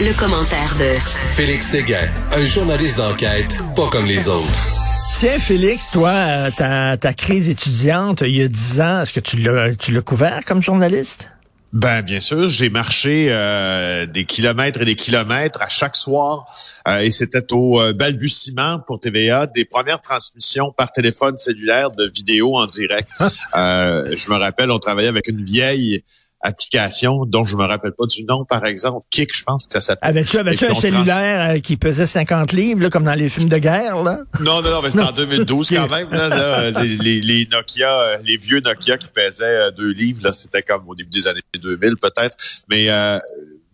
le commentaire de Félix Séguin, un journaliste d'enquête pas comme les autres. Tiens, Félix, toi, euh, ta, ta crise étudiante, il y a dix ans, est-ce que tu l'as, tu l'as couvert comme journaliste? Ben bien sûr, j'ai marché euh, des kilomètres et des kilomètres à chaque soir euh, et c'était au euh, balbutiement pour TVA des premières transmissions par téléphone cellulaire de vidéos en direct. je me rappelle, on travaillait avec une vieille application dont je me rappelle pas du nom, par exemple. Kick, je pense que ça s'appelle. Avais-tu avais un cellulaire euh, qui pesait 50 livres, là, comme dans les films de guerre? Là? Non, non, non, mais c'était en 2012 quand même. Là, les, les, Nokia, euh, les vieux Nokia qui pesaient 2 euh, livres, là, c'était comme au début des années 2000 peut-être. Mais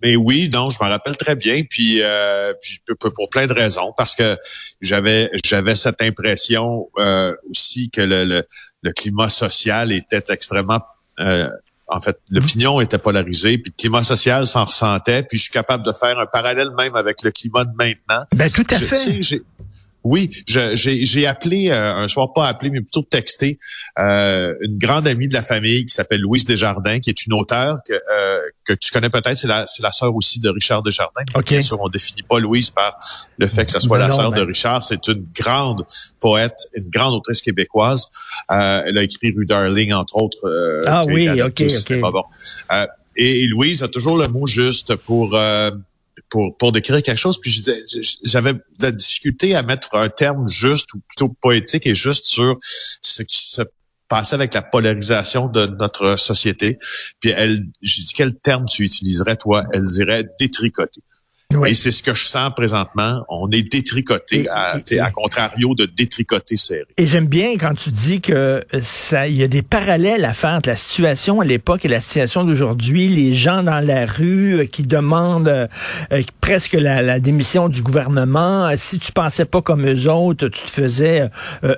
mais oui, donc je me rappelle très bien, puis, euh, puis pour plein de raisons, parce que j'avais j'avais cette impression aussi que le, le, le, climat social était extrêmement euh, en fait, l'opinion était polarisée, puis le climat social s'en ressentait, puis je suis capable de faire un parallèle même avec le climat de maintenant. Ben tout à fait. Oui, j'ai appelé, euh, un soir pas appelé, mais plutôt texté, euh, une grande amie de la famille qui s'appelle Louise Desjardins, qui est une auteure que, euh, que tu connais peut-être, c'est la, la sœur aussi de Richard Desjardins. Okay. Bien sûr, on définit pas Louise par le fait que ce soit la sœur de Richard. C'est une grande poète, une grande autrice québécoise. elle a écrit Rue Darling, entre autres. ah oui, ok, ok. Bon. Et, et, Louise a toujours le mot juste pour pour, pour décrire quelque chose. Puis j'avais de la difficulté à mettre un terme juste ou plutôt poétique et juste sur ce qui se passait avec la polarisation de notre société. Puis elle, j'ai dit quel terme tu utiliserais toi? Elle dirait détricoter. Et c'est ce que je sens présentement. On est détricoté, à, à contrario de détricoter serré. Et j'aime bien quand tu dis que ça, il y a des parallèles à faire entre la situation à l'époque et la situation d'aujourd'hui. Les gens dans la rue euh, qui demandent euh, euh, presque la, démission du gouvernement. Si tu pensais pas comme eux autres, tu te faisais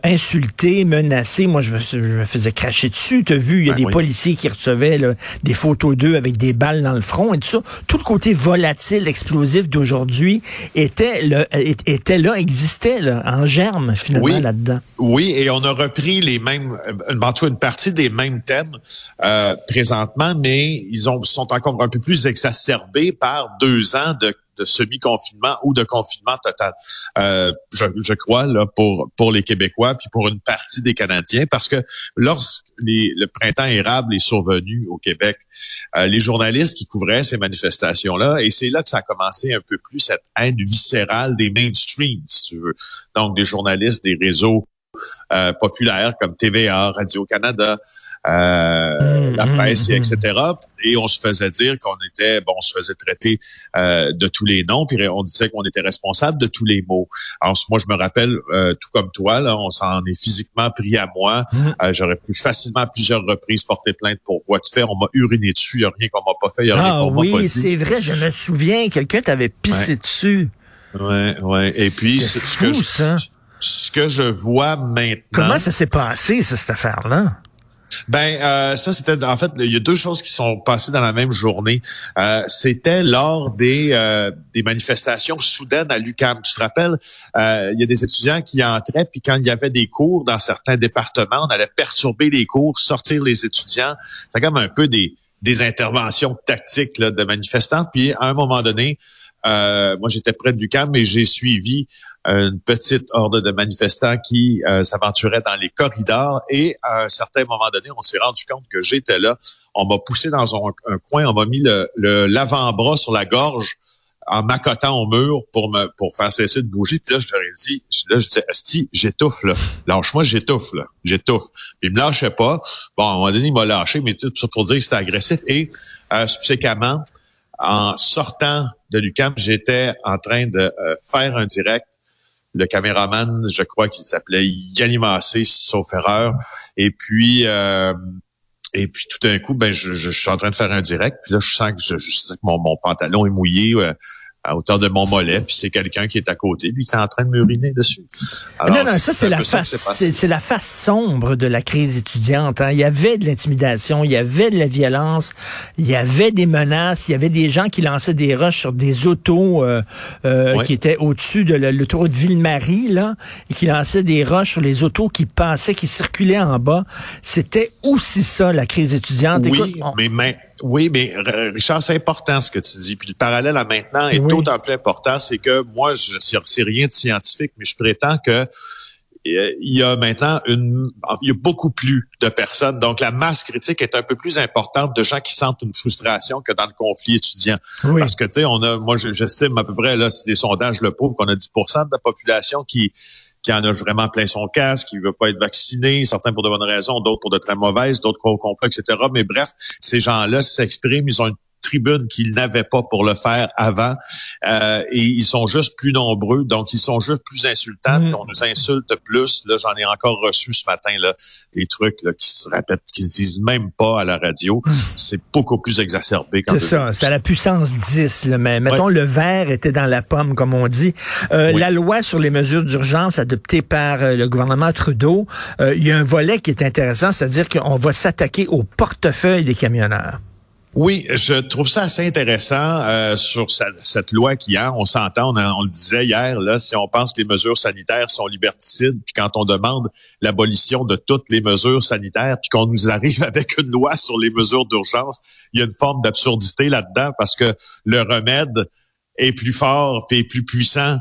insulter, menacer. Moi, je, me faisais cracher dessus. Tu as vu, il y a ben des policiers qui recevaient des photos d'eux avec des balles dans le front et tout ça. Tout le côté volatile, explosif d'aujourd'hui était, le, était là, existait là, en germe finalement là-dedans. Oui, et on a repris les mêmes, une, une partie des mêmes thèmes euh, présentement, mais ils ont, sont encore un peu plus exacerbés par deux ans de de semi-confinement ou de confinement total. Euh, je, je, crois là pour pour les Québécois puis pour une partie des Canadiens parce que lorsque le printemps érable est survenu au Québec, euh, les journalistes qui couvraient ces manifestations là et c'est là que ça a commencé un peu plus cette haine viscérale des mainstreams, si tu veux. Donc des journalistes des réseaux euh, populaires comme TVA, Radio-Canada, euh, mmh, la mmh, presse, et etc. Mmh. Et on se faisait dire qu'on était, bon, on se faisait traiter euh, de tous les noms, puis on disait qu'on était responsable de tous les mots. Alors moi, je me rappelle, euh, tout comme toi, là, on s'en est physiquement pris à moi. Euh, j'aurais pu facilement à plusieurs reprises porter plainte pour voie de fait. On m'a uriné dessus, il n'y a rien qu'on m'a pas fait, il a rien ah qu'on m'a pas dit. oui, c'est vrai, je me souviens, quelqu'un t'avait pissé dessus. Ouais, ouais. Et puis, c'est que ça ce que je vois maintenant. Comment ça s'est passé, cette affaire-là? Ben euh, ça c'était en fait il y a deux choses qui sont passées dans la même journée. Euh, c'était lors des euh, des manifestations soudaines à l'UCAM. Tu te rappelles il y a des étudiants qui entraient puis quand il y avait des cours dans certains départements, on allait perturber les cours, sortir les étudiants. C'est comme un peu des des interventions tactiques là, de manifestants. Puis à un moment donné, moi j'étais près du camp, mais j'ai suivi une petite horde de manifestants qui euh, s'aventuraient dans les corridors et à un certain moment donné, on s'est rendu compte que j'étais là. On m'a poussé dans un, coin, on m'a mis le l'avant-bras sur la gorge en m'accotant au mur pour me pour faire cesser de bouger. Puis là, je leur ai dit, là, je disais, Asti, j'étouffe, là. Lâche-moi, j'étouffe, là. J'étouffe. Puis il me lâchait pas. Bon, à un moment donné, il m'a lâché, mais tu sais, pour dire que c'était agressif. Et euh, subséquemment, en sortant de l'UCAM, j'étais en train de euh, faire un direct le caméraman, je crois qu'il s'appelait Yanni Massé, sauf erreur. Et puis, euh, et puis tout d'un coup, ben je, suis en train de faire un direct. Puis là, je sens que, je, sens que mon, mon, pantalon est mouillé. Euh, à hauteur de mon mollet, puis c'est quelqu'un qui est à côté, puis qui est en train de m'uriner dessus. non, non, ça c'est la face, c'est la face sombre de la crise étudiante. Hein. Il y avait de l'intimidation, il y avait de la violence, il y avait des menaces, il y avait des gens qui lançaient des rushs sur des autos euh, euh, qui étaient au-dessus de l'autoroute Ville-Marie, là, et qui lançaient des rushs sur les autos qui passaient, qui circulaient en bas. C'était aussi ça, la crise étudiante. Oui, mais Oui, mais Richard, c'est important ce que tu dis. Puis le parallèle à maintenant est d'autant plus important, c'est que moi, je sais rien de scientifique, mais je prétends que il y a maintenant une, il y a beaucoup plus de personnes. Donc, la masse critique est un peu plus importante de gens qui sentent une frustration que dans le conflit étudiant. Parce que, tu sais, on a, moi, j'estime à peu près, là, c'est des sondages le pauvre, qu'on a 10% de la population qui, qui en a vraiment plein son casque, qui veut pas être vacciné, certains pour de bonnes raisons, d'autres pour de très mauvaises, d'autres au complet, etc. Mais bref, ces gens-là s'expriment, ils ont une tribune qu'ils n'avaient pas pour le faire avant. Euh, et ils sont juste plus nombreux, donc ils sont juste plus insultants. Mm. on nous insulte plus. Là, j'en ai encore reçu ce matin là des trucs là, qui se répètent, qui se disent même pas à la radio. Mm. C'est beaucoup plus exacerbé. C'est ça, c'est à la puissance 10. Là, mais mettons le verre était dans la pomme, comme on dit. Euh, La loi sur les mesures d'urgence adoptée par euh, le gouvernement Trudeau, euh, il y a un volet qui est intéressant, c'est-à-dire qu'on va s'attaquer au portefeuille des camionneurs. Oui, je trouve ça assez intéressant euh, sur cette loi qui a. On s'entend, on, le disait hier, là, si on pense que les mesures sanitaires sont liberticides, puis quand on demande l'abolition de toutes les mesures sanitaires, puis qu'on nous arrive avec une loi sur les mesures d'urgence, il y a une forme d'absurdité là-dedans parce que le remède est plus fort et plus puissant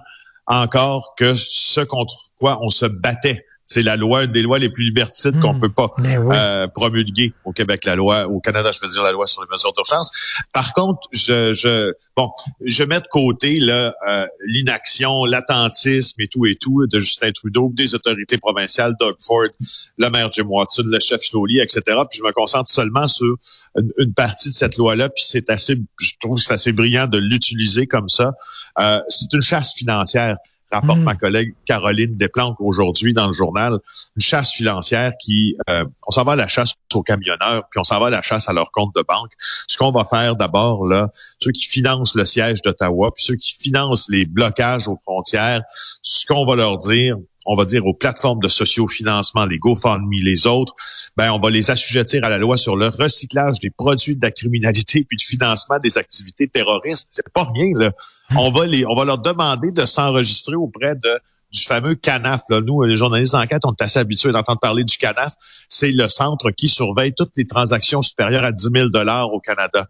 encore que ce contre quoi on se battait c'est la loi, une des lois les plus liberticides qu'on hmm. peut pas euh, promulguer au Québec, la loi, au Canada, je veux dire la loi sur les mesures d'urgence. Par contre, je, je bon, je mets de côté euh, l'inaction, l'attentisme et tout et tout de Justin Trudeau, des autorités provinciales, Doug Ford, le maire Jim Watson, le chef Stoli, etc. Puis je me concentre seulement sur une, partie de cette loi-là. Puis c'est assez, je trouve que c'est assez brillant de l'utiliser comme ça. Euh, c'est une chasse financière rapporte ma collègue Caroline Desplanques aujourd'hui dans le journal, une chasse financière qui, euh, on s'en va à la chasse aux camionneurs, puis on s'en va à la chasse à leur compte de banque. Ce qu'on va faire d'abord, là, ceux qui financent le siège d'Ottawa, puis ceux qui financent les blocages aux frontières, ce qu'on va leur dire, on va dire aux plateformes de sociofinancement, les GoFundMe, les autres, ben on va les assujettir à la loi sur le recyclage des produits de la criminalité puis de financement des activités terroristes. C'est pas rien là. On va les, on va leur demander de s'enregistrer auprès de du fameux CANAF. Là. Nous, les journalistes d'enquête, on est assez habitués d'entendre parler du CANAF. C'est le centre qui surveille toutes les transactions supérieures à 10 000 dollars au Canada.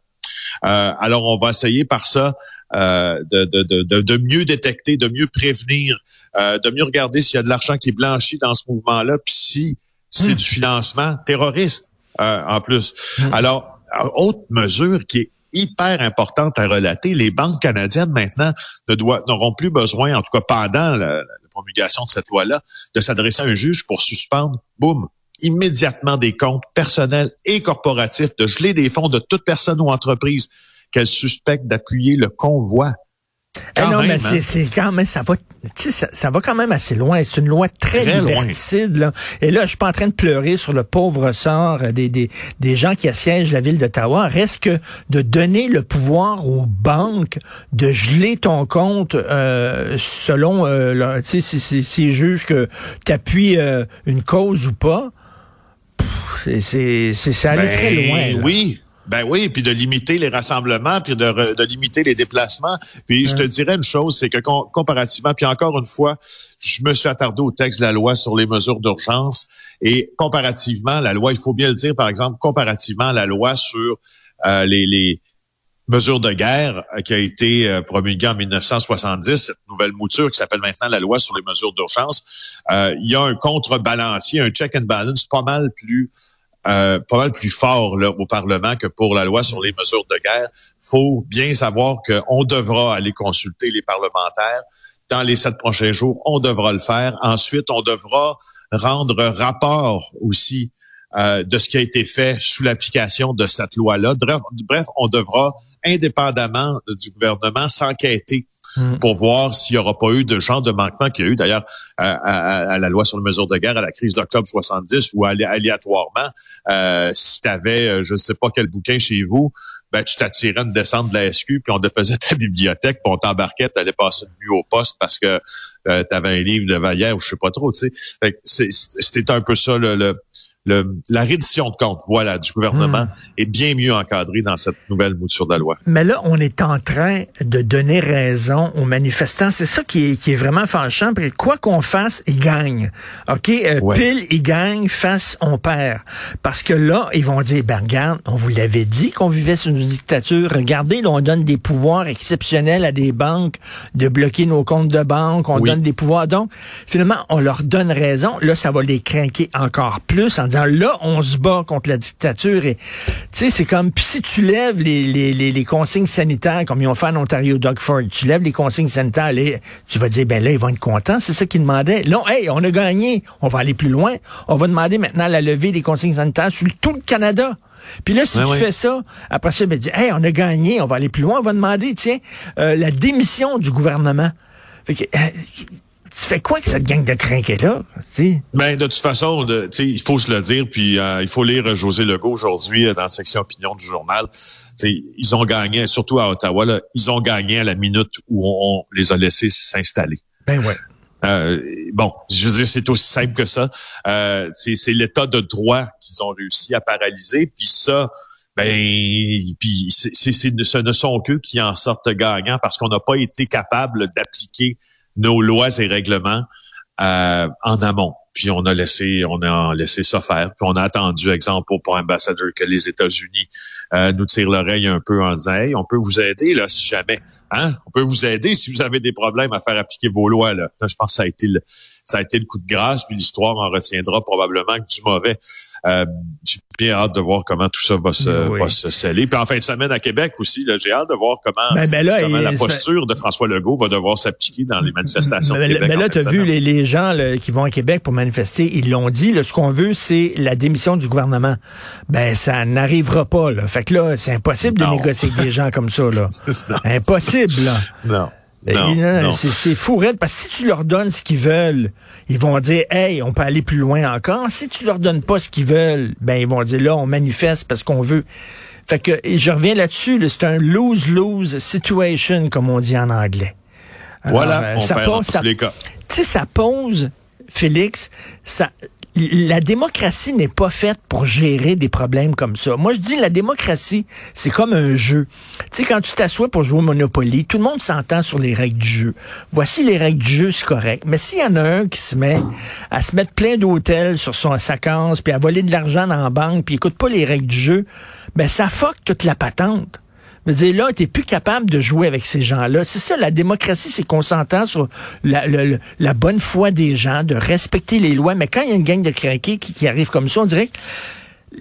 Euh, alors, on va essayer par ça euh, de, de, de, de, mieux détecter, de mieux prévenir, euh, de mieux regarder s'il y a de l'argent qui est blanchi dans ce mouvement-là, puis si c'est hmm. du financement terroriste en plus. Hmm. Alors, autre mesure qui est hyper importante à relater, les banques canadiennes maintenant ne n'auront plus besoin, en tout cas pendant la, promulgation de cette loi-là, de s'adresser à un juge pour suspendre, boum, immédiatement des comptes personnels et corporatifs, de geler des fonds de toute personne ou entreprise qu'elle suspecte d'appuyer le convoi eh non, mais hein. c'est quand même, ça va, ça, ça, va quand même assez loin. C'est une loi très, très Là. Et là, je suis pas en train de pleurer sur le pauvre sort des, des, des gens qui assiègent la ville d'Ottawa. Reste que de donner le pouvoir aux banques de geler ton compte euh, selon, euh, tu sais, s'ils si, jugent que tu appuies euh, une cause ou pas. C'est allait très ben loin. Oui. Ben oui, puis de limiter les rassemblements, puis de, de limiter les déplacements. Puis je te dirais une chose, c'est que comparativement, puis encore une fois, je me suis attardé au texte de la loi sur les mesures d'urgence et comparativement, la loi, il faut bien le dire, par exemple, comparativement à la loi sur euh, les, les mesures de guerre euh, qui a été euh, promulguée en 1970, cette nouvelle mouture qui s'appelle maintenant la loi sur les mesures d'urgence, il y a un contrebalancier, un check and balance pas mal plus euh, pas mal plus fort là, au Parlement que pour la loi sur les mesures de guerre. faut bien savoir qu'on devra aller consulter les parlementaires. Dans les sept prochains jours, on devra le faire. Ensuite, on devra rendre rapport aussi euh, de ce qui a été fait sous l'application de cette loi-là. Bref, on devra, indépendamment du gouvernement, s'enquêter Mm. pour voir s'il n'y aura pas eu de genre de manquement qu'il y a eu d'ailleurs à, la loi sur les mesures de guerre à la crise d'octobre 70 ou aléatoirement, euh, si tu avais euh, je ne sais pas quel bouquin chez vous, ben tu t'attirais une descente de la SQ puis on te faisait ta bibliothèque puis on t'embarquait, tu allais passer une nuit au poste parce que euh, tu avais un livre de Vallière ou je sais pas trop, tu sais. C'était un peu ça le, la reddition de comptes, voilà, du gouvernement hmm. est bien mieux encadrée dans cette nouvelle mouture de la loi. Mais là, on est en train de donner raison aux manifestants. C'est ça qui est, qui est vraiment fâchant. Quoi qu'on fasse, ils gagnent. OK? Euh, pile, ils gagnent. Face, on perd. Parce que là, ils vont dire, ben regarde, on vous l'avait dit qu'on vivait sous une dictature. Regardez, là, on donne des pouvoirs exceptionnels à des banques de bloquer nos comptes de banque. On donne des pouvoirs. Donc, finalement, on leur donne raison. Là, ça va les craquer encore plus en disant là, on se bat contre la dictature. Et tu sais, c'est comme si tu lèves les, les, les, consignes sanitaires, comme ils ont fait en Ontario, Doug Ford, tu lèves les consignes sanitaires, tu vas dire, ben là, ils vont être contents, c'est ça qu'ils demandaient. Non, hey, on a gagné, on va aller plus loin. On va demander maintenant la levée des consignes sanitaires sur tout le Canada. Puis là, si tu fais ça, après ça, ben, dis, hey, on a gagné, on va aller plus loin, on va demander, tiens, euh, la démission du gouvernement. Fait que, euh, tu fais quoi que cette gang de crinqués-là? Ben, de toute façon, de, il faut se le dire, puis euh, il faut lire José Legault aujourd'hui euh, dans la section opinion du journal. ils ont gagné, surtout à Ottawa, là, ils ont gagné à la minute où on, les a laissés s'installer. Ben ouais. Euh, bon, je veux dire, c'est aussi simple que ça. Euh, c'est l'état de droit qu'ils ont réussi à paralyser, puis ça, ben, puis c'est, ce ne sont qu'eux qui en sortent gagnants parce qu'on n'a pas été capable d'appliquer nos lois et règlements euh, en amont. Puis on a laissé, on a laissé ça faire. Puis on a attendu, exemple, pour, pour ambassadeur, que les États-Unis euh, nous tirent l'oreille un peu en disant Hey, on peut vous aider là si jamais. Hein? On peut vous aider si vous avez des problèmes à faire appliquer vos lois. Là. je pense que ça a été le, ça a été le coup de grâce, puis l'histoire en retiendra probablement que du mauvais. Euh, j'ai bien hâte de voir comment tout ça va se, va se sceller. Puis en fin de semaine à Québec aussi, j'ai hâte de voir comment, ben, ben comment la posture de François Legault va devoir s'appliquer dans les manifestations ben, de Québec. Mais là, tu as vu les, les gens là, qui vont à Québec pour manifester, ils l'ont dit, là, ce qu'on veut, c'est la démission du gouvernement. Ben, ça n'arrivera pas. Là. Fait que là, c'est impossible de négocier avec des gens comme ça. Là. Impossible. Là. Non. Non, C'est fou, parce que si tu leur donnes ce qu'ils veulent, ils vont dire, hey, on peut aller plus loin encore. Si tu leur donnes pas ce qu'ils veulent, ben ils vont dire, là, on manifeste parce qu'on veut. Fait que je reviens là-dessus, c'est un lose-lose situation, comme on dit en anglais. voilà, euh, on ça pose, ça, les cas. Tu sais, ça pose, Félix, ça, la démocratie n'est pas faite pour gérer des problèmes comme ça. Moi, je dis la démocratie, c'est comme un jeu. Tu sais, quand tu t'assois pour jouer au Monopoly, tout le monde s'entend sur les règles du jeu. Voici les règles du jeu, c'est correct. Mais s'il y en a un qui se met à se mettre plein d'hôtels sur son saccance, puis à voler de l'argent dans la banque, puis écoute pas les règles du jeu, ben ça fuck toute la patente. Je dire, là, tu plus capable de jouer avec ces gens-là. C'est ça, la démocratie, c'est qu'on s'entend sur la, bonne foi des gens, de respecter les lois. Mais quand il y a une gang de craqués qui, qui arrive comme ça, on dirait que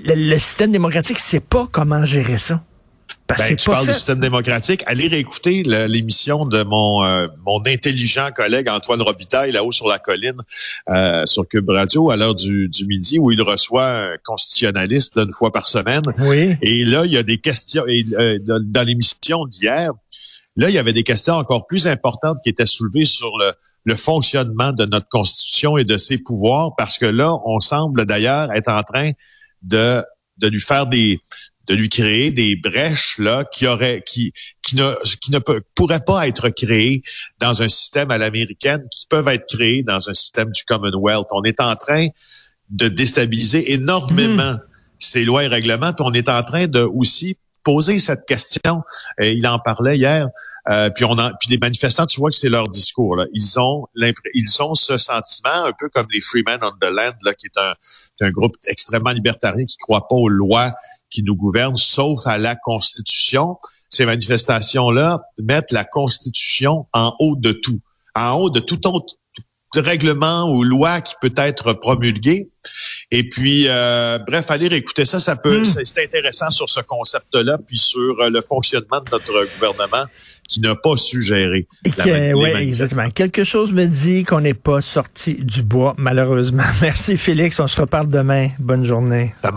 le, le système démocratique sait pas comment gérer ça. Ben, tu parles du système démocratique. Allez réécouter l'émission de mon euh, mon intelligent collègue Antoine Robitaille là-haut sur la colline euh, sur Cube Radio à l'heure du, du midi où il reçoit un constitutionnaliste une fois par semaine. Oui. Et là, il y a des questions et, euh, dans, l'émission d'hier. Là, il y avait des questions encore plus importantes qui étaient soulevées sur le, le fonctionnement de notre constitution et de ses pouvoirs parce que là, on semble d'ailleurs être en train de de lui faire des de lui créer des brèches là qui auraient qui qui ne qui ne peut, pourraient pas être créées dans un système à l'américaine qui peuvent être créées dans un système du Commonwealth. On est en train de déstabiliser énormément hmm. ces lois et règlements, puis on est en train de aussi poser cette question. Il en parlait hier. Euh, puis on puis les manifestants, tu vois que c'est leur discours. Là. Ils ont ils ont ce sentiment un peu comme les Freemen on the Land, là, qui est un, un groupe extrêmement libertarien qui croit pas aux lois qui nous gouvernent, sauf à la Constitution. Ces manifestations-là mettent la Constitution en haut de tout, en haut de tout autre règlement ou loi qui peut être promulgué. Et puis, euh, bref, aller écouter ça, ça peut, hmm. c'est intéressant sur ce concept-là, puis sur euh, le fonctionnement de notre gouvernement qui n'a pas su gérer. oui, exactement. Quelque chose me dit qu'on n'est pas sorti du bois, malheureusement. Merci Félix, on se reparle demain. Bonne journée. Ça marche.